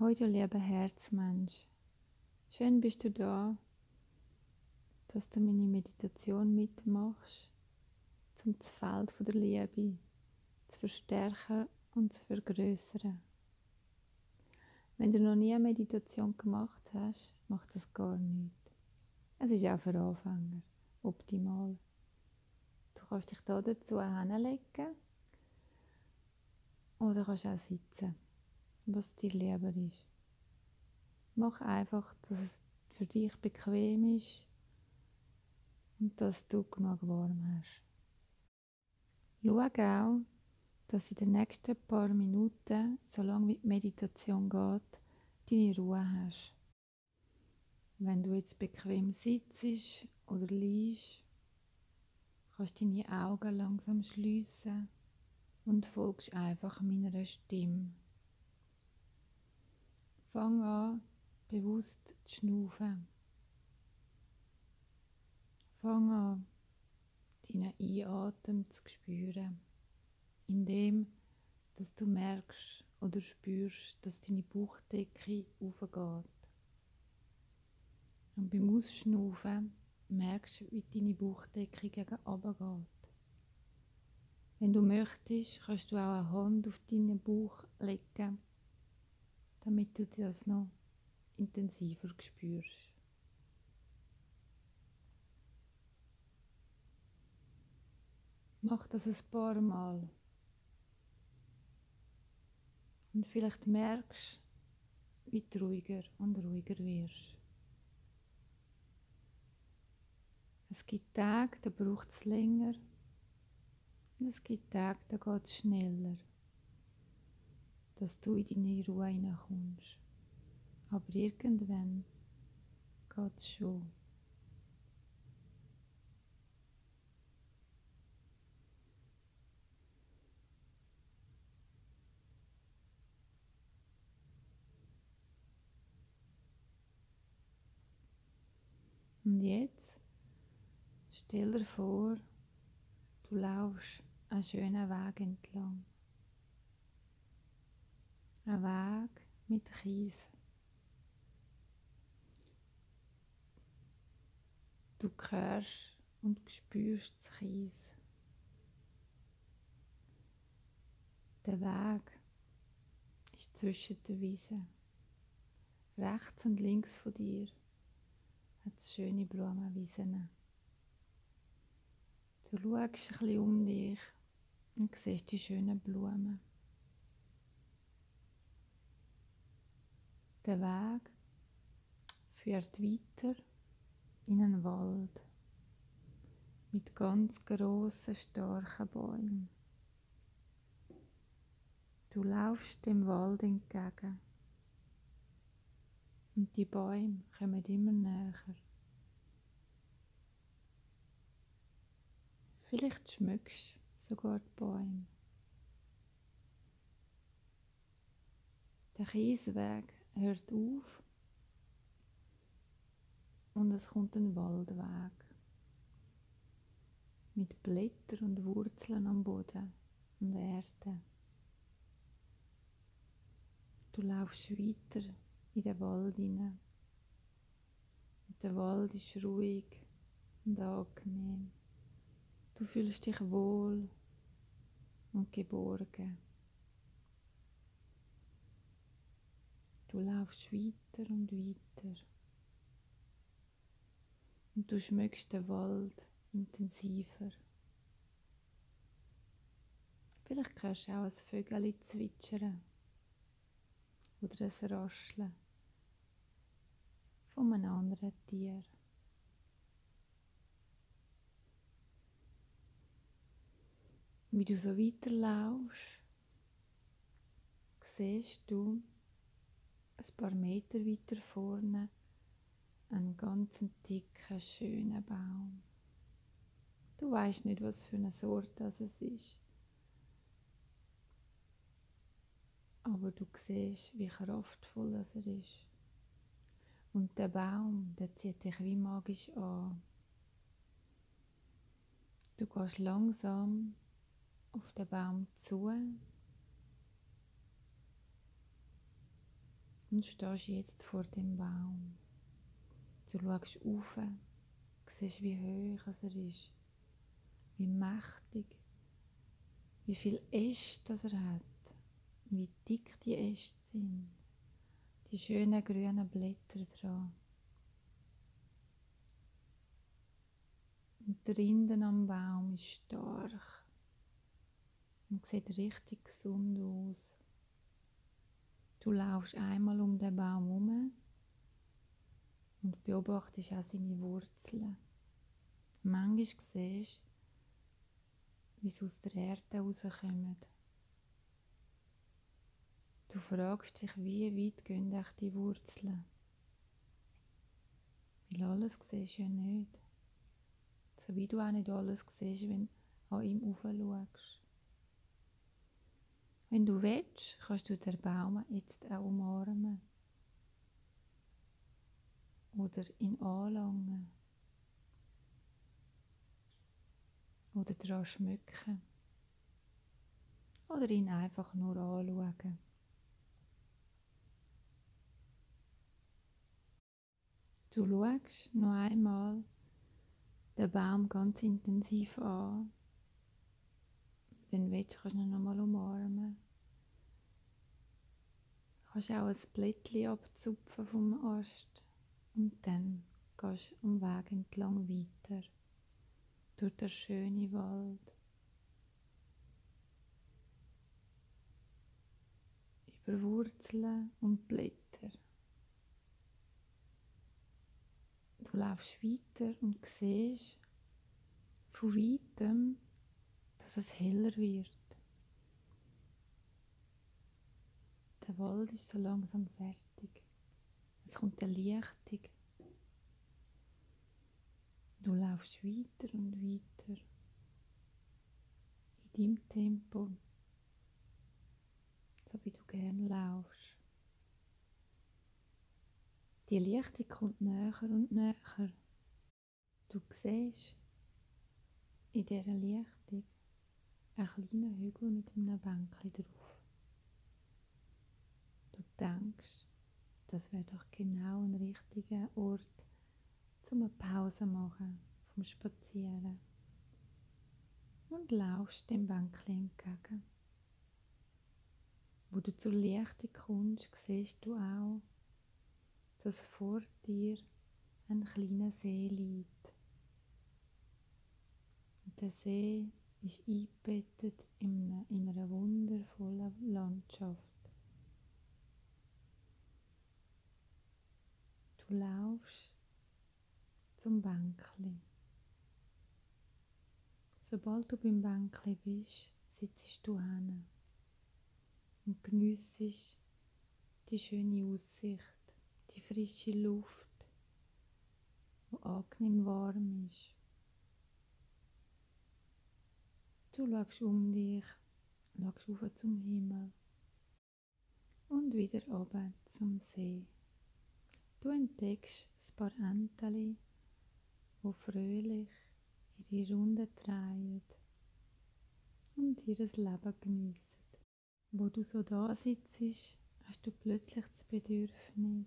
Heute, lieber Herzmensch, schön bist du da, dass du meine Meditation mitmachst, um das Feld der Liebe zu verstärken und zu vergrößern. Wenn du noch nie eine Meditation gemacht hast, macht das gar nichts. Es ist auch für Anfänger optimal. Du kannst dich da dazu hinlegen oder kannst auch sitzen was dir lieber ist. Mach einfach, dass es für dich bequem ist und dass du genug warm hast. Schau auch, dass in den nächsten paar Minuten, solange die Meditation geht, deine Ruhe hast. Wenn du jetzt bequem sitzt oder liegst, kannst du deine Augen langsam schließen und folgst einfach meiner Stimme. Fang an, bewusst zu schnaufen. Fang an, deinen Einatem zu spüren, indem dass du merkst oder spürst, dass deine Bauchdecke aufgeht. Und beim Ausschnaufen merkst du, wie deine Bauchdecke gegen geht. Wenn du möchtest, kannst du auch eine Hand auf deinen Bauch legen damit du das noch intensiver spürst. Mach das ein paar Mal. Und vielleicht merkst du, wie du ruhiger und ruhiger wirst. Es gibt Tage, da braucht es länger. Und es gibt Tage, da geht es schneller dass du in deine Ruhe hineinkommst. Aber irgendwann geht es schon. Und jetzt stell dir vor, du laufst einen schönen Weg entlang. Ein Weg mit Kies. Du hörst und spürst das Kies. Der Weg ist zwischen den Wiesen. Rechts und links von dir hat es schöne Blumenwiesen. Du schaust ein bisschen um dich und siehst die schönen Blumen. Der Weg führt weiter in einen Wald mit ganz großen, starken Bäumen. Du laufst dem Wald entgegen und die Bäume kommen immer näher. Vielleicht schmückst sogar die Bäume. Der Kiesweg hört auf und es kommt ein Waldweg mit Blättern und Wurzeln am Boden und Erde. Du laufst weiter in den Wald hinein. Der Wald ist ruhig und angenehm. Du fühlst dich wohl und geborgen. Du laufst weiter und weiter. Und du schmeckst den Wald intensiver. Vielleicht hörst du auch ein Vögel zwitschern oder ein Rascheln von einem anderen Tier. Wie du so weiterlaufst, siehst du, ein paar Meter weiter vorne einen ganz dicken, schönen Baum. Du weißt nicht, was für eine Sorte das es ist. Aber du siehst, wie kraftvoll das er ist. Und der Baum, der zieht dich wie magisch an. Du gehst langsam auf den Baum zu und stehst jetzt vor dem Baum. Du schaust auf, siehst, wie hoch er ist, wie mächtig, wie viel Äste er hat, wie dick die Äste sind, die schönen grünen Blätter dran. Und der Rinde am Baum ist stark und sieht richtig gesund aus. Du laufst einmal um den Baum herum und beobachtest auch seine Wurzeln. Manchmal siehst du, wie sie aus der Erde rauskommen. Du fragst dich, wie weit gehen echt die Wurzeln? Weil alles siehst du ja nicht. So wie du auch nicht alles siehst, wenn du an ihm schaust. Wenn du willst, kannst du den Baum jetzt auch umarmen. Oder ihn anlangen. Oder daran schmücken. Oder ihn einfach nur anschauen. Du schaust noch einmal den Baum ganz intensiv an. Wenn du willst, kannst du ihn nochmal umarmen. Kannst auch ein Blättchen abzupfen vom Ast und dann gehst du am Weg entlang weiter durch den schönen Wald. Über Wurzeln und Blätter. Du laufst weiter und siehst von weitem, dass es heller wird. Der Wald ist so langsam fertig. Es kommt eine Lichtung. Du laufst weiter und weiter in deinem Tempo, so wie du gerne laufst. Die Lichtung kommt näher und näher. Du siehst in dieser Lichtung einen kleinen Hügel mit einem Bänkchen drauf. Denkst, das wäre doch genau ein richtiger Ort, um eine Pause machen vom Spazieren. Und laufst dem Bänkchen entgegen. Wo du zur Lichtung kommst, siehst du auch, dass vor dir ein kleiner See liegt. Und der See ist eingebettet in einer wundervollen Landschaft. Du laufst zum Bänkli. Sobald du beim Bänkli bist, sitzt du hin und geniessest die schöne Aussicht die frische Luft, die angenehm warm ist. Du schaust um dich, schaust auf zum Himmel und wieder runter zum See. Du entdeckst ein paar Enteli, die fröhlich ihre Runde drehen und ihr Leben geniessen. Wo du so da sitzt, hast du plötzlich das Bedürfnis,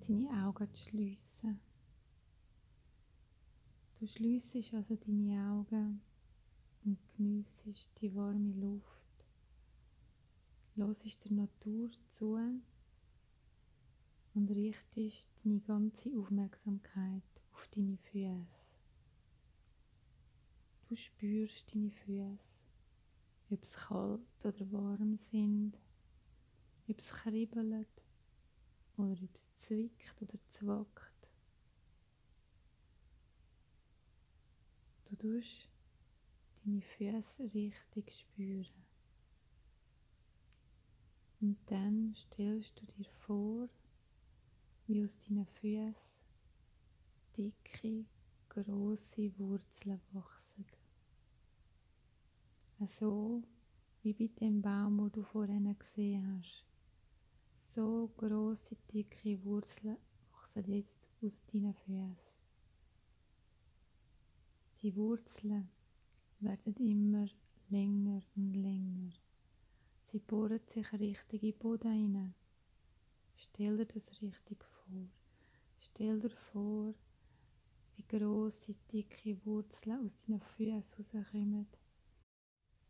deine Augen zu schliessen. Du schliessest also deine Augen und geniessest die warme Luft. Losest der Natur zu und richtest deine ganze Aufmerksamkeit auf deine Füße. Du spürst deine Füße, ob es kalt oder warm sind, ob es kribbelt oder ob es zwickt oder zwackt. Du tust deine Füße richtig spüren. Und dann stellst du dir vor, wie aus deinen Füßen dicke, große Wurzeln wachsen. So wie bei dem Baum, wo du vorhin gesehen hast. So große, dicke Wurzeln wachsen jetzt aus deinen Füßen. Die Wurzeln werden immer länger und länger. Sie bohren sich richtig in den Boden hinein, Stell dir das richtig vor. Stell dir vor, wie grosse, dicke Wurzeln aus deinen Füßen rauskommen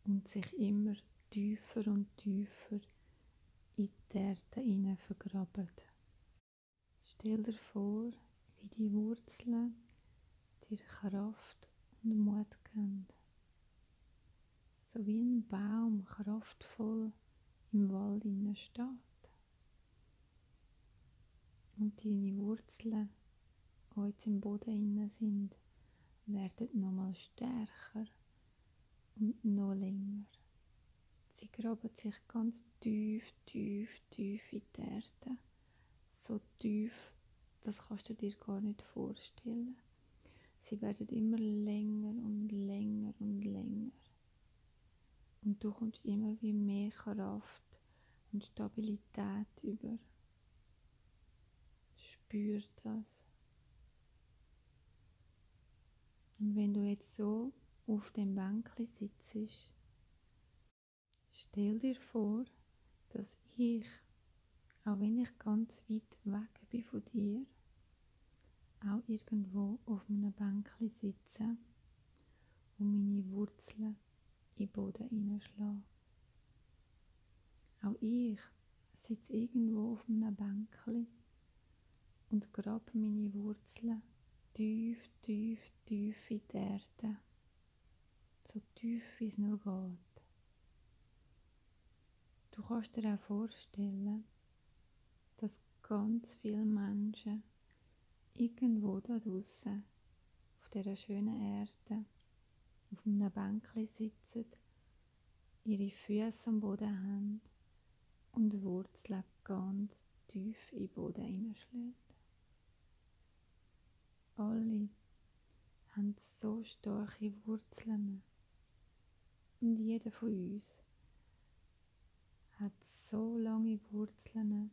und sich immer tiefer und tiefer in die Erde hinein vergraben. Stell dir vor, wie die Wurzeln dir Kraft und Mut geben. So wie ein Baum kraftvoll im Wald steht. Und deine Wurzeln, die jetzt im Boden inne sind, werden nochmal stärker und noch länger. Sie graben sich ganz tief, tief, tief in die Erde. So tief, das kannst du dir gar nicht vorstellen. Sie werden immer länger und länger und länger. Und du kommst immer wie mehr Kraft und Stabilität über. Spür das. Und wenn du jetzt so auf dem Bänkli sitzt, Stell dir vor, dass ich, auch wenn ich ganz weit weg bin von dir, auch irgendwo auf einem Bänkchen sitze und meine Wurzeln in den Boden hineinschlage. Auch ich sitze irgendwo auf einem Bänkchen und grabe meine Wurzeln tief, tief, tief in die Erde. So tief, wie es nur geht. Du kannst dir auch vorstellen, dass ganz viele Menschen irgendwo da draußen auf dieser schönen Erde auf einem Bänkchen sitzen, ihre Füße am Boden haben und Wurzeln ganz tief in den Boden hineinschlägt. Alle haben so starke Wurzeln und jeder von uns hat so lange Wurzeln,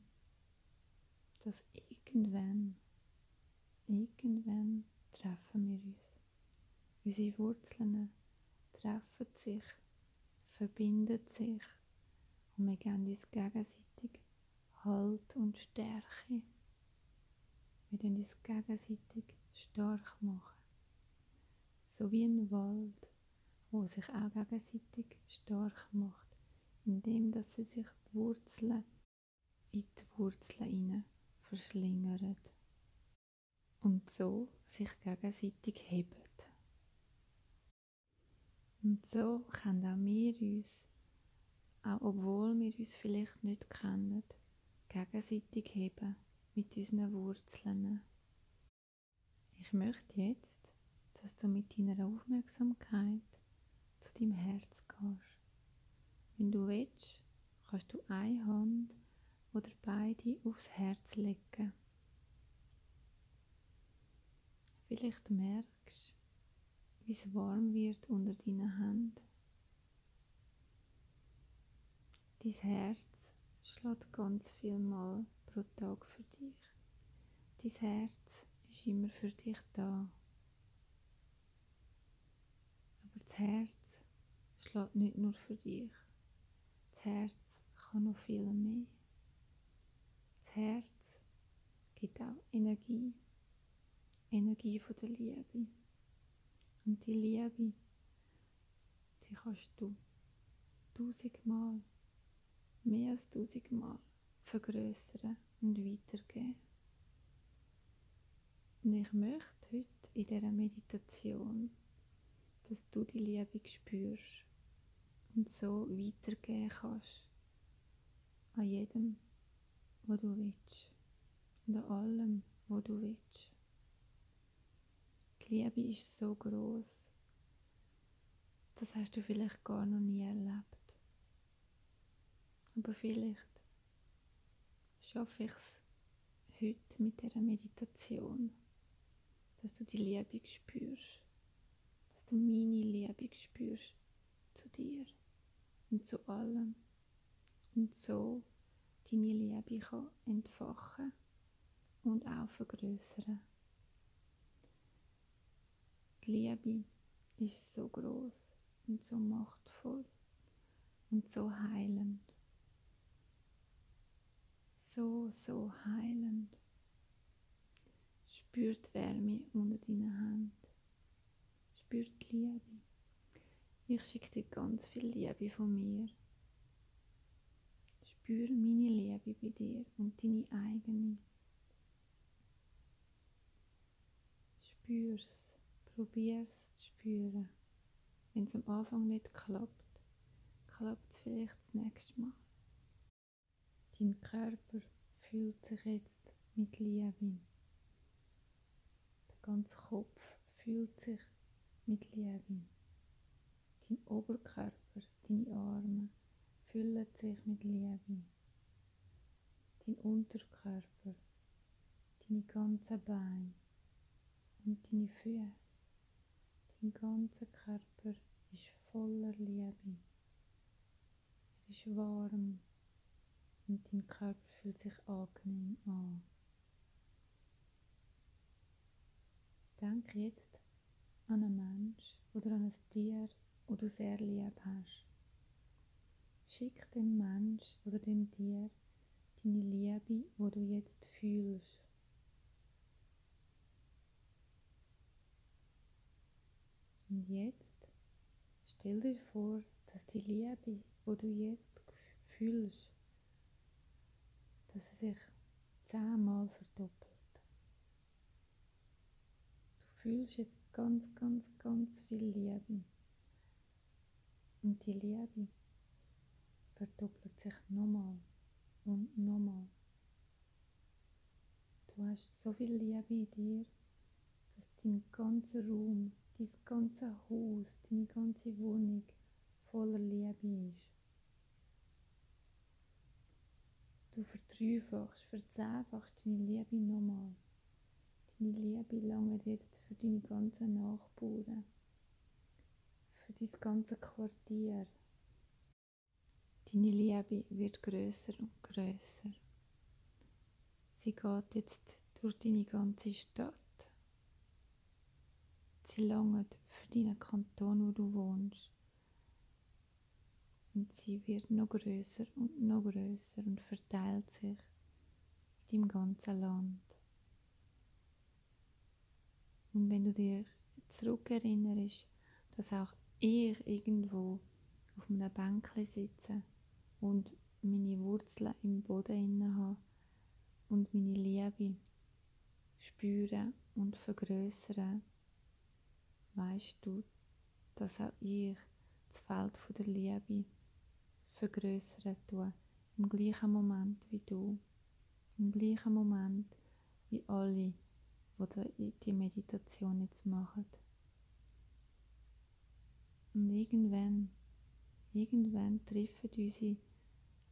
dass irgendwann, irgendwann treffen wir uns. Unsere Wurzeln treffen sich, verbinden sich und wir geben uns gegenseitig Halt und Stärke. Wir können uns gegenseitig stark machen. So wie ein Wald, wo sich auch gegenseitig stark macht indem dass sie sich die Wurzeln in die Wurzeln hinein verschlingern und so sich gegenseitig heben. Und so können auch wir uns, auch obwohl wir uns vielleicht nicht kennen, gegenseitig heben mit unseren Wurzeln. Ich möchte jetzt, dass du mit deiner Aufmerksamkeit zu deinem Herz gehst. Wenn du willst, kannst du eine Hand oder beide aufs Herz legen. Vielleicht merkst du, wie es warm wird unter deinen Händen. Dein Herz schlägt ganz viel Mal pro Tag für dich. Dein Herz ist immer für dich da. Aber das Herz schlägt nicht nur für dich. Das Herz kann noch viel mehr. Das Herz gibt auch Energie. Energie von der Liebe. Und die Liebe, die kannst du tausendmal, mehr als tausendmal vergrößern und weitergeben. Und ich möchte heute in dieser Meditation, dass du die Liebe spürst und so weitergeben kannst. An jedem, wo du willst. Und an allem, wo du willst. Die Liebe ist so groß. Das hast du vielleicht gar noch nie erlebt. Aber vielleicht schaffe ich es heute mit dieser Meditation, dass du die Liebe spürst, dass du meine Liebe spürst zu dir und zu allem und so deine Liebe kann entfachen und auch vergrößern. Die Liebe ist so groß und so machtvoll und so heilend. so, so heilend. Spür die Wärme unter deinen Händen. Spür die Liebe. Ich schicke dir ganz viel Liebe von mir. Spür meine Liebe bei dir und deine eigene. Spür's, probier's zu spüren. Wenn es am Anfang nicht klappt, klappt es vielleicht das nächste Mal. Dein Körper fühlt sich jetzt mit Liebe. Ganze Kopf fühlt sich mit Liebe. Dein Oberkörper, deine Arme füllen sich mit Liebe. Dein Unterkörper, deine ganzen Beine und deine Füße. Dein ganzer Körper ist voller Liebe. Er ist warm und dein Körper fühlt sich angenehm an. Denk jetzt an einen Mensch oder an ein Tier, das du sehr lieb hast. Schick dem Mensch oder dem Tier deine Liebe, wo du jetzt fühlst. Und jetzt stell dir vor, dass die Liebe, wo du jetzt fühlst, dass sie sich zehnmal verdoppelt. Du fühlst jetzt ganz, ganz, ganz viel Liebe. Und die Liebe verdoppelt sich nochmal und nochmal. Du hast so viel Liebe in dir, dass dein ganzer Raum dein ganze Haus, deine ganze Wohnung voller Liebe ist. Du verdreifachst, verzehnfachst deine Liebe nochmal. Deine Liebe langt jetzt für deine ganzen Nachbarn, für dein ganze Quartier. Deine Liebe wird größer und größer. Sie geht jetzt durch deine ganze Stadt. Sie langt für deinen Kanton, wo du wohnst. Und sie wird noch größer und noch größer und verteilt sich in deinem ganzen Land. Und wenn du dir zurückerinnerst, dass auch ich irgendwo auf einem Bänkchen sitze und meine Wurzeln im Boden inne habe und meine Liebe spüre und vergrößere, weißt du, dass auch ich das Feld der Liebe vergrößern tue, im gleichen Moment wie du, im gleichen Moment wie alle, die die Meditation jetzt machen. Und irgendwann, irgendwann treffen unsere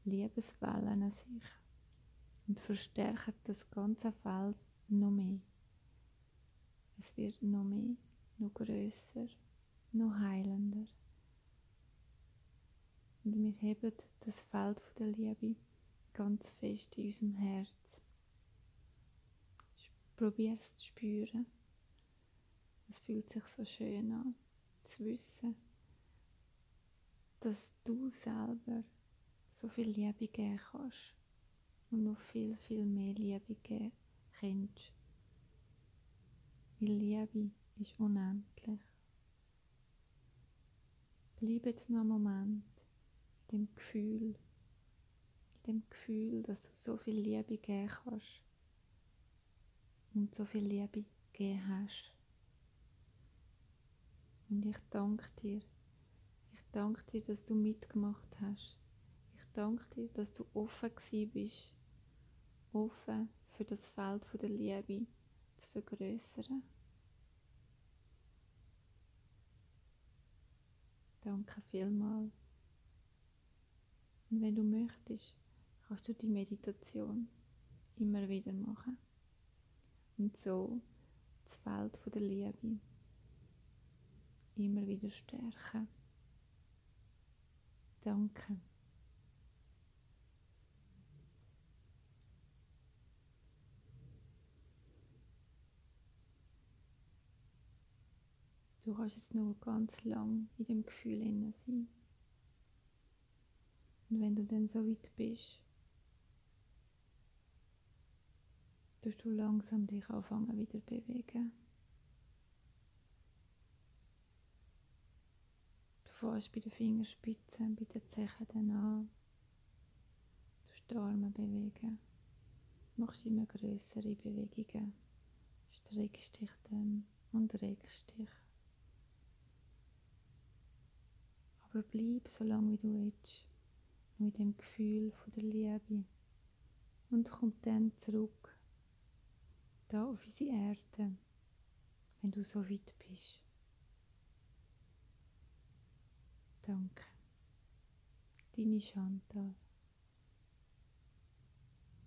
Liebeswellen an sich und verstärken das ganze Feld noch mehr. Es wird noch mehr noch größer, noch heilender. Und wir heben das Feld der Liebe ganz fest in unserem Herz. Probier es zu spüren. Es fühlt sich so schön an, zu wissen, dass du selber so viel Liebe geben kannst und noch viel, viel mehr Liebe geben kannst. Weil Liebe ist unendlich. Bleib jetzt noch einen Moment in dem Gefühl, in dem Gefühl, dass du so viel Liebe geben kannst und so viel Liebe gegeben hast. Und ich danke dir. Ich danke dir, dass du mitgemacht hast. Ich danke dir, dass du offen bist, offen für das Feld der Liebe zu vergrößern. Danke vielmals. Und wenn du möchtest, kannst du die Meditation immer wieder machen. Und so das Feld der Liebe immer wieder stärken. Danke. Du kannst jetzt nur ganz lang in dem Gefühl sein. Und wenn du dann so weit bist, tust du langsam dich anfangen wieder bewegen. Du fährst bei den Fingerspitzen, bei den Zehen dann an. Du die Arme bewegen. Machst immer größere Bewegungen. Streckst dich dann und regst dich. Aber bleib so lange wie du willst, mit dem Gefühl von der Liebe und komm dann zurück da auf unsere Erde, wenn du so weit bist. Danke. Deine Chantal.